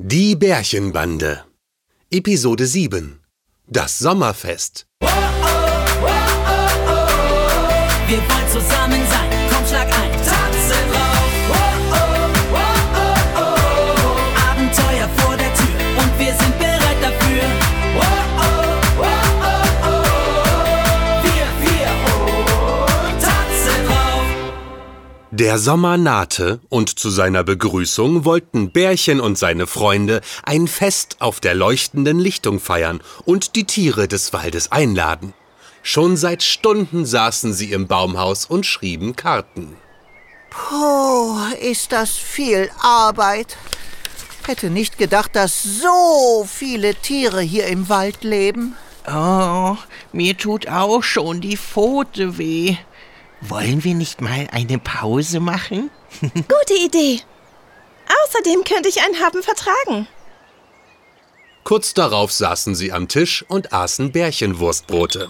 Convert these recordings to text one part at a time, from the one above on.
Die Bärchenbande. Episode 7 Das Sommerfest. Wir wollen zusammen Der Sommer nahte und zu seiner Begrüßung wollten Bärchen und seine Freunde ein Fest auf der leuchtenden Lichtung feiern und die Tiere des Waldes einladen. Schon seit Stunden saßen sie im Baumhaus und schrieben Karten. Puh, ist das viel Arbeit. Hätte nicht gedacht, dass so viele Tiere hier im Wald leben. Oh, mir tut auch schon die Pfote weh. Wollen wir nicht mal eine Pause machen? Gute Idee. Außerdem könnte ich einen Happen vertragen. Kurz darauf saßen sie am Tisch und aßen Bärchenwurstbrote.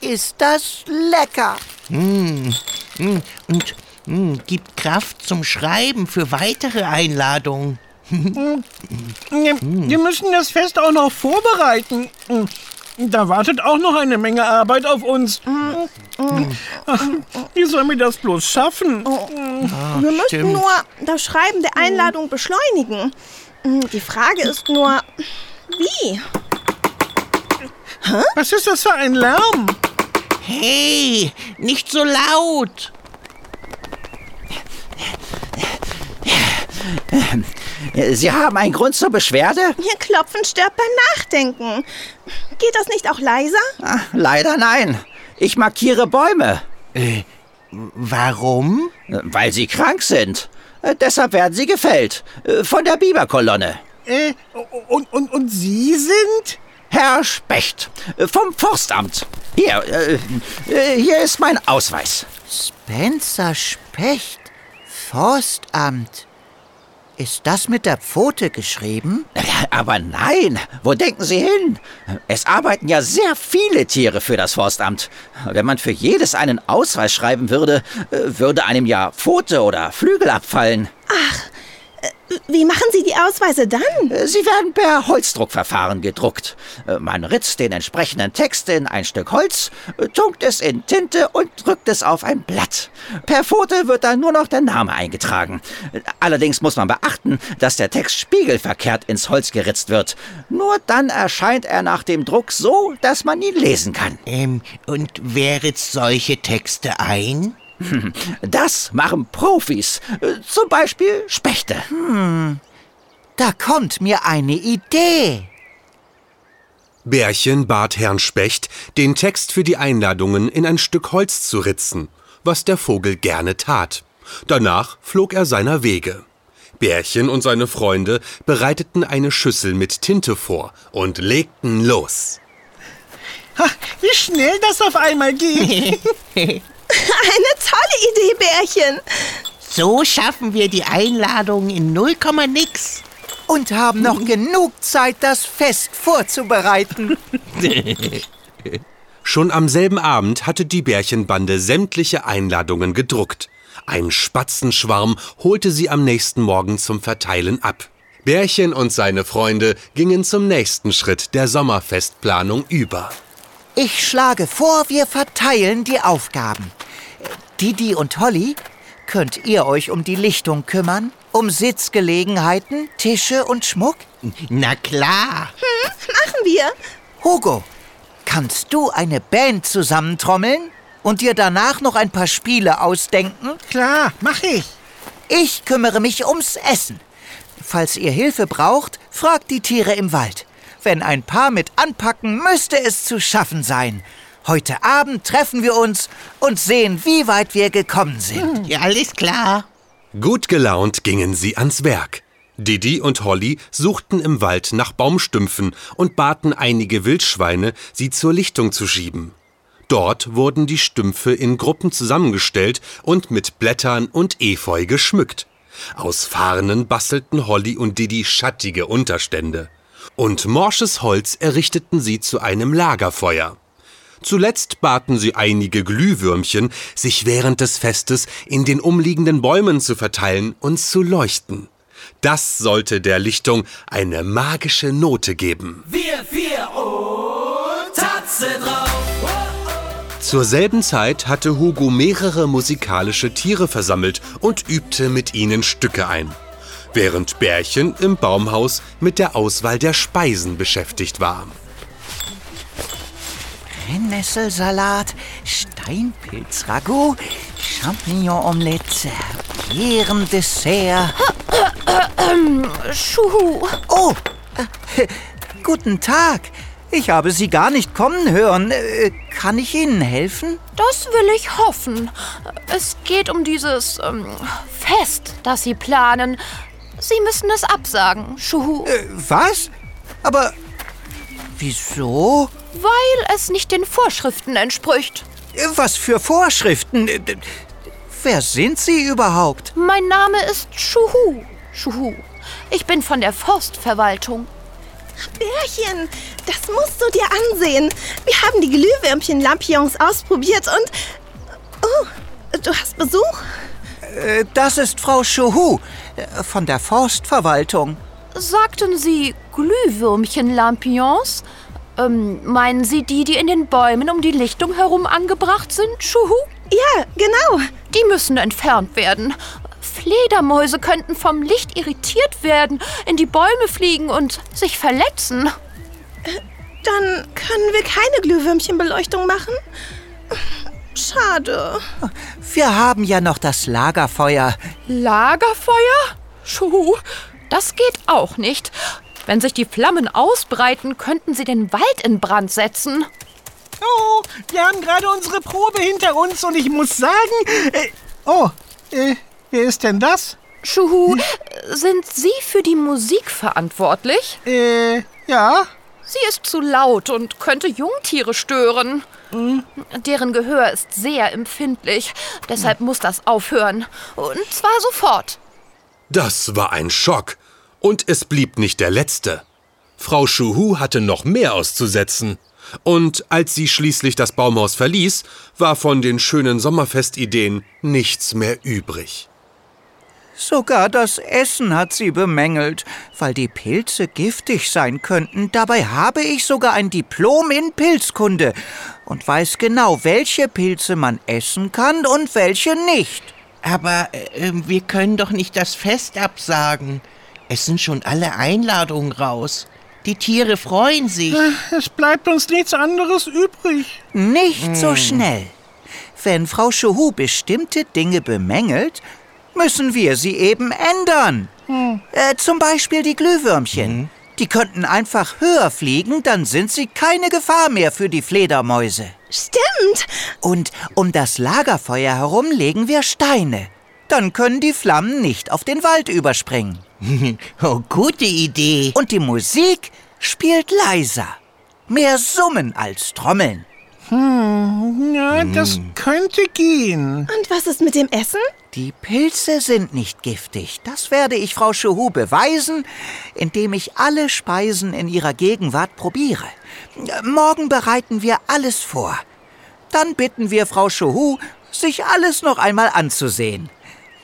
Ist das lecker. Mm, und mm, gibt Kraft zum Schreiben für weitere Einladungen. Wir wir müssen das Fest auch noch vorbereiten. Da wartet auch noch eine Menge Arbeit auf uns. Ach, Wie sollen wir das bloß schaffen? Wir müssten stimmt. nur das Schreiben der Einladung beschleunigen. Die Frage ist nur, wie? Was ist das für ein Lärm? Hey, nicht so laut. Sie haben einen Grund zur Beschwerde? Hier klopfen stirbt beim Nachdenken. Geht das nicht auch leiser? Ah, leider nein. Ich markiere Bäume, Äh, warum? weil sie krank sind. Äh, Deshalb werden sie gefällt. Äh, Von der Biberkolonne. Äh, und, und, und Sie sind? Herr Specht, äh, vom Forstamt. Hier, äh, äh, hier ist mein Ausweis. Spencer Specht, Forstamt. Ist das mit der Pfote geschrieben? Aber nein, wo denken Sie hin? Es arbeiten ja sehr viele Tiere für das Forstamt. Wenn man für jedes einen Ausweis schreiben würde, äh, würde einem ja Pfote oder Flügel abfallen. Wie machen Sie die Ausweise dann? Äh, Sie werden per Holzdruckverfahren gedruckt. Äh, Man ritzt den entsprechenden Text in ein Stück Holz, äh, tunkt es in Tinte und drückt es auf ein Blatt. Per Pfote wird dann nur noch der Name eingetragen. Äh, Allerdings muss man beachten, dass der Text spiegelverkehrt ins Holz geritzt wird. Nur dann erscheint er nach dem Druck so, dass man ihn lesen kann. Ähm, und wer ritzt solche Texte ein? Das machen Profis, zum Beispiel Spechte. Hm, da kommt mir eine Idee. Bärchen bat Herrn Specht, den Text für die Einladungen in ein Stück Holz zu ritzen, was der Vogel gerne tat. Danach flog er seiner Wege. Bärchen und seine Freunde bereiteten eine Schüssel mit Tinte vor und legten los. Ha, wie schnell das auf einmal geht. Eine tolle Idee, Bärchen. So schaffen wir die Einladungen in 0, nix. Und haben noch genug Zeit, das Fest vorzubereiten. Schon am selben Abend hatte die Bärchenbande sämtliche Einladungen gedruckt. Ein Spatzenschwarm holte sie am nächsten Morgen zum Verteilen ab. Bärchen und seine Freunde gingen zum nächsten Schritt der Sommerfestplanung über. Ich schlage vor, wir verteilen die Aufgaben. Didi und Holly, könnt ihr euch um die Lichtung kümmern? Um Sitzgelegenheiten, Tische und Schmuck? Na klar. Machen wir. Hugo, kannst du eine Band zusammentrommeln und dir danach noch ein paar Spiele ausdenken? Klar, mach ich. Ich kümmere mich ums Essen. Falls ihr Hilfe braucht, fragt die Tiere im Wald. Wenn ein paar mit anpacken, müsste es zu schaffen sein. Heute Abend treffen wir uns und sehen, wie weit wir gekommen sind. Ja, alles klar. Gut gelaunt gingen sie ans Werk. Didi und Holly suchten im Wald nach Baumstümpfen und baten einige Wildschweine, sie zur Lichtung zu schieben. Dort wurden die Stümpfe in Gruppen zusammengestellt und mit Blättern und Efeu geschmückt. Aus Farnen bastelten Holly und Didi schattige Unterstände. Und morsches Holz errichteten sie zu einem Lagerfeuer. Zuletzt baten sie einige Glühwürmchen, sich während des Festes in den umliegenden Bäumen zu verteilen und zu leuchten. Das sollte der Lichtung eine magische Note geben. Wir vier und Tatze drauf. Zur selben Zeit hatte Hugo mehrere musikalische Tiere versammelt und übte mit ihnen Stücke ein, während Bärchen im Baumhaus mit der Auswahl der Speisen beschäftigt war. Brennnesselsalat, Steinpilzragout, Champignon-Omelette, Beerendessert. Schuhu. Oh, äh, guten Tag. Ich habe Sie gar nicht kommen hören. Äh, kann ich Ihnen helfen? Das will ich hoffen. Es geht um dieses ähm, Fest, das Sie planen. Sie müssen es absagen, Schuhu, Äh, was? Aber wieso? Weil es nicht den Vorschriften entspricht. Äh, Was für Vorschriften? Äh, Wer sind Sie überhaupt? Mein Name ist Schuhu. Schuhu. Ich bin von der Forstverwaltung. Bärchen, das musst du dir ansehen. Wir haben die Glühwürmchen-Lampions ausprobiert und... Oh, du hast Besuch? Äh, Das ist Frau Schuhu von der Forstverwaltung. Sagten Sie Glühwürmchen-Lampions? Ähm, meinen Sie die, die in den Bäumen um die Lichtung herum angebracht sind, Schuhu? Ja, genau. Die müssen entfernt werden. Fledermäuse könnten vom Licht irritiert werden, in die Bäume fliegen und sich verletzen. Dann können wir keine Glühwürmchenbeleuchtung machen? Schade. Wir haben ja noch das Lagerfeuer. Lagerfeuer? Schuhu, das geht auch nicht. Wenn sich die Flammen ausbreiten, könnten sie den Wald in Brand setzen. Oh, wir haben gerade unsere Probe hinter uns und ich muss sagen... Äh, oh, äh, wer ist denn das? Schuhu, sind Sie für die Musik verantwortlich? Äh, ja. Sie ist zu laut und könnte Jungtiere stören. Deren Gehör ist sehr empfindlich. Deshalb muss das aufhören. Und zwar sofort. Das war ein Schock. Und es blieb nicht der letzte. Frau Schuhu hatte noch mehr auszusetzen. Und als sie schließlich das Baumhaus verließ, war von den schönen Sommerfestideen nichts mehr übrig. Sogar das Essen hat sie bemängelt, weil die Pilze giftig sein könnten. Dabei habe ich sogar ein Diplom in Pilzkunde und weiß genau, welche Pilze man essen kann und welche nicht. Aber äh, wir können doch nicht das Fest absagen. Es sind schon alle Einladungen raus. Die Tiere freuen sich. Es bleibt uns nichts anderes übrig. Nicht so schnell. Wenn Frau Schuhu bestimmte Dinge bemängelt, müssen wir sie eben ändern. Äh, zum Beispiel die Glühwürmchen. Die könnten einfach höher fliegen, dann sind sie keine Gefahr mehr für die Fledermäuse. Stimmt. Und um das Lagerfeuer herum legen wir Steine. Dann können die Flammen nicht auf den Wald überspringen. Oh, gute Idee. Und die Musik spielt leiser. Mehr Summen als Trommeln. Ja, das könnte gehen. Und was ist mit dem Essen? Die Pilze sind nicht giftig. Das werde ich Frau Schuhu beweisen, indem ich alle Speisen in ihrer Gegenwart probiere. Morgen bereiten wir alles vor. Dann bitten wir Frau Schuhu, sich alles noch einmal anzusehen.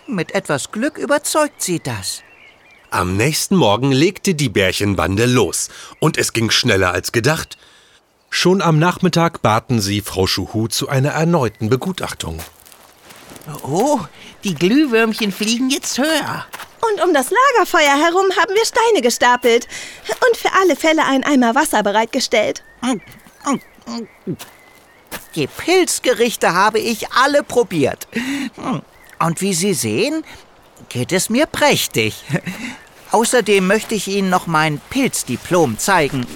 Mit etwas Glück überzeugt sie das. Am nächsten Morgen legte die Bärchenbande los. Und es ging schneller als gedacht. Schon am Nachmittag baten sie Frau Schuhu zu einer erneuten Begutachtung. Oh, die Glühwürmchen fliegen jetzt höher. Und um das Lagerfeuer herum haben wir Steine gestapelt. Und für alle Fälle ein Eimer Wasser bereitgestellt. Die Pilzgerichte habe ich alle probiert. Und wie Sie sehen, geht es mir prächtig. Außerdem möchte ich Ihnen noch mein Pilzdiplom zeigen.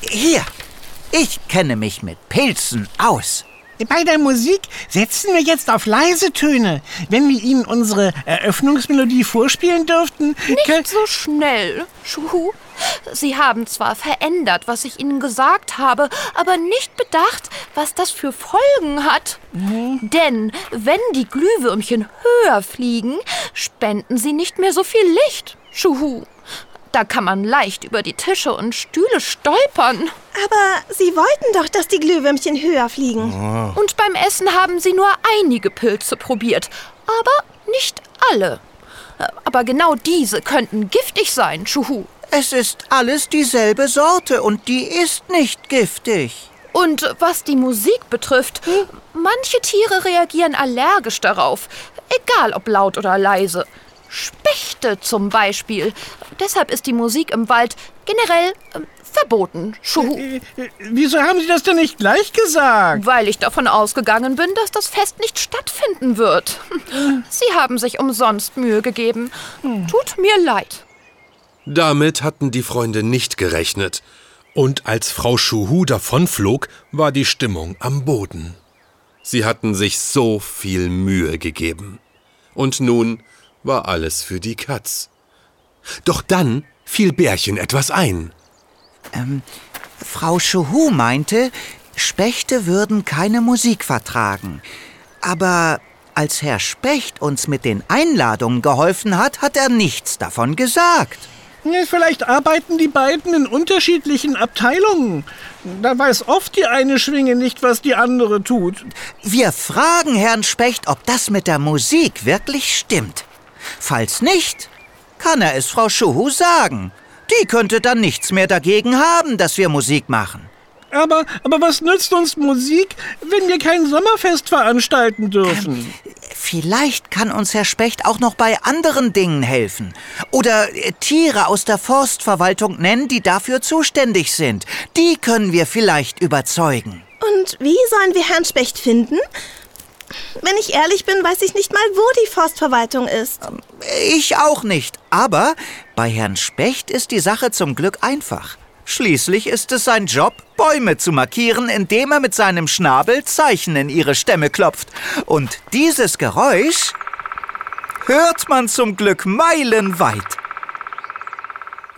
Hier, ich kenne mich mit Pilzen aus. Bei der Musik setzen wir jetzt auf leise Töne. Wenn wir Ihnen unsere Eröffnungsmelodie vorspielen dürften, Nicht so schnell, Schuhu. Sie haben zwar verändert, was ich Ihnen gesagt habe, aber nicht bedacht, was das für Folgen hat. Denn wenn die Glühwürmchen höher fliegen, spenden sie nicht mehr so viel Licht, Schuhu. Da kann man leicht über die Tische und Stühle stolpern. Aber Sie wollten doch, dass die Glühwürmchen höher fliegen. Und beim Essen haben sie nur einige Pilze probiert. Aber nicht alle. Aber genau diese könnten giftig sein, Schuhu. Es ist alles dieselbe Sorte und die ist nicht giftig. Und was die Musik betrifft, manche Tiere reagieren allergisch darauf. Egal ob laut oder leise. Spechte zum Beispiel. Deshalb ist die Musik im Wald generell ähm, verboten, Schuhu. Äh, Wieso haben Sie das denn nicht gleich gesagt? Weil ich davon ausgegangen bin, dass das Fest nicht stattfinden wird. Sie haben sich umsonst Mühe gegeben. Tut mir leid. Damit hatten die Freunde nicht gerechnet. Und als Frau Schuhu davonflog, war die Stimmung am Boden. Sie hatten sich so viel Mühe gegeben. Und nun war alles für die Katz. Doch dann fiel Bärchen etwas ein. Frau Schuhu meinte, Spechte würden keine Musik vertragen. Aber als Herr Specht uns mit den Einladungen geholfen hat, hat er nichts davon gesagt. Vielleicht arbeiten die beiden in unterschiedlichen Abteilungen. Da weiß oft die eine Schwinge nicht, was die andere tut. Wir fragen Herrn Specht, ob das mit der Musik wirklich stimmt. Falls nicht, kann er es Frau Schuhu sagen. Die könnte dann nichts mehr dagegen haben, dass wir Musik machen. Aber, aber was nützt uns Musik, wenn wir kein Sommerfest veranstalten dürfen? Vielleicht kann uns Herr Specht auch noch bei anderen Dingen helfen. Oder äh, Tiere aus der Forstverwaltung nennen, die dafür zuständig sind. Die können wir vielleicht überzeugen. Und wie sollen wir Herrn Specht finden? Wenn ich ehrlich bin, weiß ich nicht mal, wo die Forstverwaltung ist. Ich auch nicht. Aber bei Herrn Specht ist die Sache zum Glück einfach. Schließlich ist es sein Job, Bäume zu markieren, indem er mit seinem Schnabel Zeichen in ihre Stämme klopft. Und dieses Geräusch hört man zum Glück meilenweit.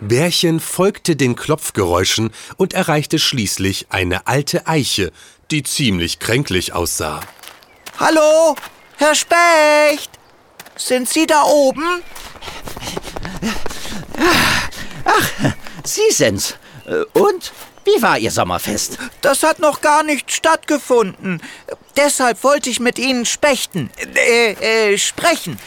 Bärchen folgte den Klopfgeräuschen und erreichte schließlich eine alte Eiche, die ziemlich kränklich aussah. Hallo, Herr Specht? Sind Sie da oben? Sie sind's. Äh, Und? Wie war Ihr Sommerfest? Das hat noch gar nicht stattgefunden. Deshalb wollte ich mit Ihnen spechten. Äh, äh, sprechen.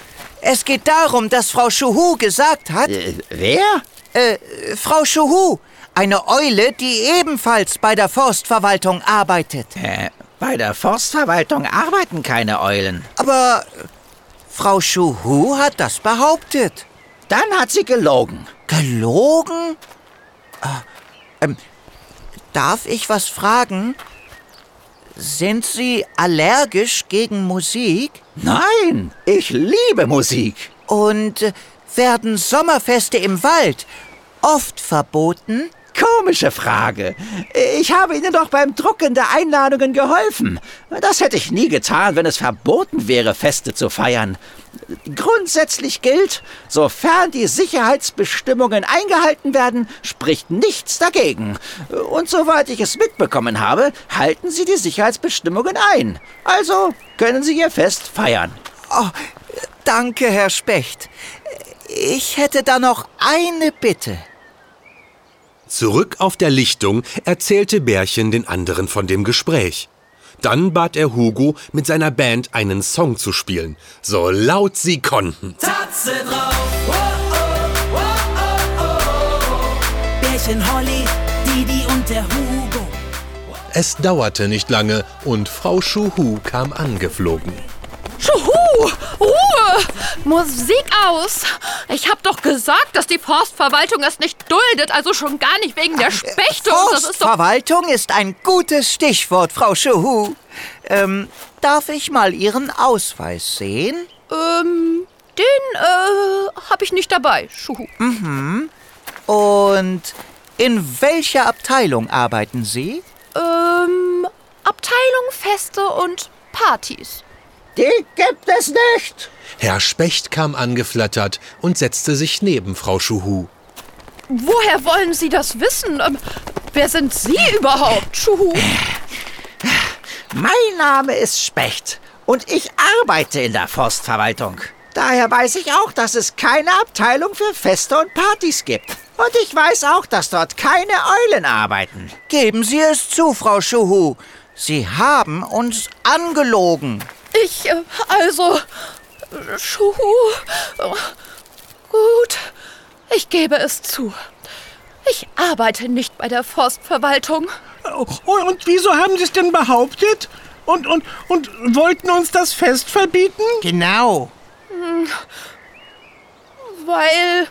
Es geht darum, dass Frau Schuhu gesagt hat, Äh, wer? äh, Frau Schuhu, eine Eule, die ebenfalls bei der Forstverwaltung arbeitet. Äh, bei der Forstverwaltung arbeiten keine Eulen. Aber äh, Frau Schuhu hat das behauptet. Dann hat sie gelogen. Gelogen? Ah, ähm, darf ich was fragen? Sind Sie allergisch gegen Musik? Nein, ich liebe Musik. Und äh, werden Sommerfeste im Wald oft verboten? Komische Frage. Ich habe Ihnen doch beim Drucken der Einladungen geholfen. Das hätte ich nie getan, wenn es verboten wäre, Feste zu feiern. Grundsätzlich gilt, sofern die Sicherheitsbestimmungen eingehalten werden, spricht nichts dagegen. Und soweit ich es mitbekommen habe, halten Sie die Sicherheitsbestimmungen ein. Also können Sie Ihr Fest feiern. Oh, danke, Herr Specht. Ich hätte da noch eine Bitte. Zurück auf der Lichtung erzählte Bärchen den anderen von dem Gespräch. Dann bat er Hugo, mit seiner Band einen Song zu spielen, so laut sie konnten. Tatze drauf. Oh, oh, oh, oh, oh. Bärchen Holly, Didi und der Hugo. Es dauerte nicht lange und Frau Schuhu kam angeflogen. Ruhe! Musik aus! Ich hab doch gesagt, dass die Forstverwaltung es nicht duldet, also schon gar nicht wegen der Spechte. und Das ist. Forstverwaltung ist ein gutes Stichwort, Frau Schuhu. Ähm, darf ich mal Ihren Ausweis sehen? Ähm, den, äh, hab ich nicht dabei, Schuhu. Und in welcher Abteilung arbeiten Sie? Ähm, Abteilung Feste und Partys. Die gibt es nicht. Herr Specht kam angeflattert und setzte sich neben Frau Schuhu. Woher wollen Sie das wissen? Ähm, wer sind Sie überhaupt, Schuhu? Mein Name ist Specht und ich arbeite in der Forstverwaltung. Daher weiß ich auch, dass es keine Abteilung für Feste und Partys gibt. Und ich weiß auch, dass dort keine Eulen arbeiten. Geben Sie es zu, Frau Schuhu. Sie haben uns angelogen. Ich, äh, also, Schuhu. Oh, Gut, ich gebe es zu. Ich arbeite nicht bei der Forstverwaltung. Oh, und wieso haben Sie es denn behauptet? Und, und, und wollten uns das Fest verbieten? Genau. Weil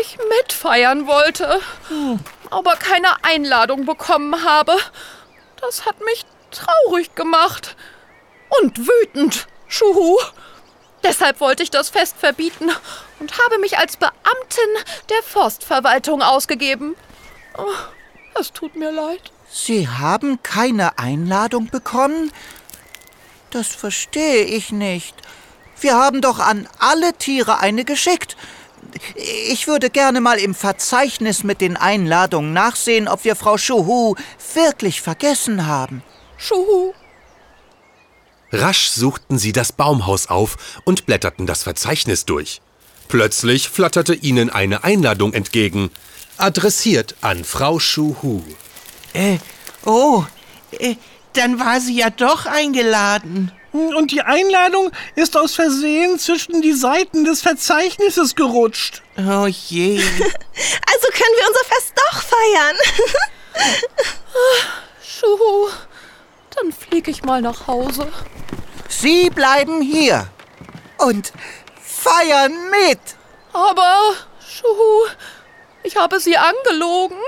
ich mitfeiern wollte, aber keine Einladung bekommen habe. Das hat mich traurig gemacht. Und wütend, Schuhu. Deshalb wollte ich das Fest verbieten und habe mich als Beamtin der Forstverwaltung ausgegeben. Oh, es tut mir leid. Sie haben keine Einladung bekommen? Das verstehe ich nicht. Wir haben doch an alle Tiere eine geschickt. Ich würde gerne mal im Verzeichnis mit den Einladungen nachsehen, ob wir Frau Schuhu wirklich vergessen haben. Schuhu, Rasch suchten sie das Baumhaus auf und blätterten das Verzeichnis durch. Plötzlich flatterte ihnen eine Einladung entgegen, adressiert an Frau Schuhu. Äh, oh, äh, dann war sie ja doch eingeladen. Und die Einladung ist aus Versehen zwischen die Seiten des Verzeichnisses gerutscht. Oh je. Also können wir unser Fest doch feiern. Schuhu. Dann flieg ich mal nach Hause. Sie bleiben hier und feiern mit. Aber, Schuhu, ich habe Sie angelogen.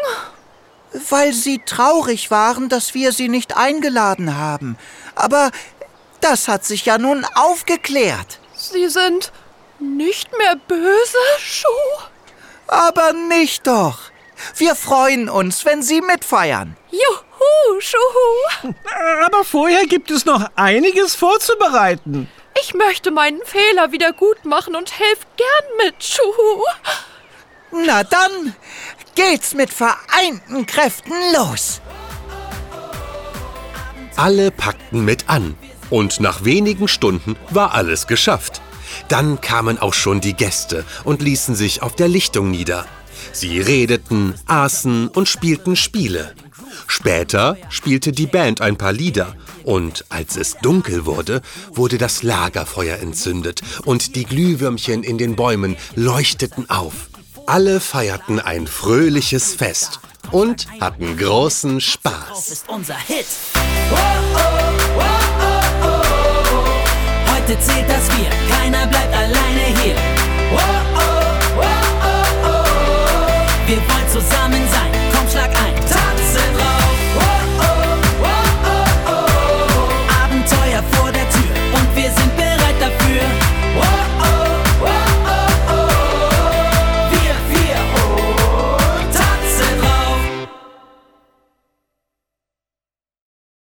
Weil sie traurig waren, dass wir sie nicht eingeladen haben. Aber das hat sich ja nun aufgeklärt. Sie sind nicht mehr böse, Schuh? Aber nicht doch. Wir freuen uns, wenn Sie mitfeiern. Juhu, Schuhu. Aber vorher gibt es noch einiges vorzubereiten. Ich möchte meinen Fehler wieder gut machen und helf gern mit, Schuhu. Na dann geht's mit vereinten Kräften los. Alle packten mit an und nach wenigen Stunden war alles geschafft. Dann kamen auch schon die Gäste und ließen sich auf der Lichtung nieder. Sie redeten, aßen und spielten Spiele. Später spielte die Band ein paar Lieder und als es dunkel wurde, wurde das Lagerfeuer entzündet und die Glühwürmchen in den Bäumen leuchteten auf. Alle feierten ein fröhliches Fest und hatten großen Spaß. ist unser Hit. Heute zählt das Bier, keiner bleibt alleine hier. Wir wollen zusammen.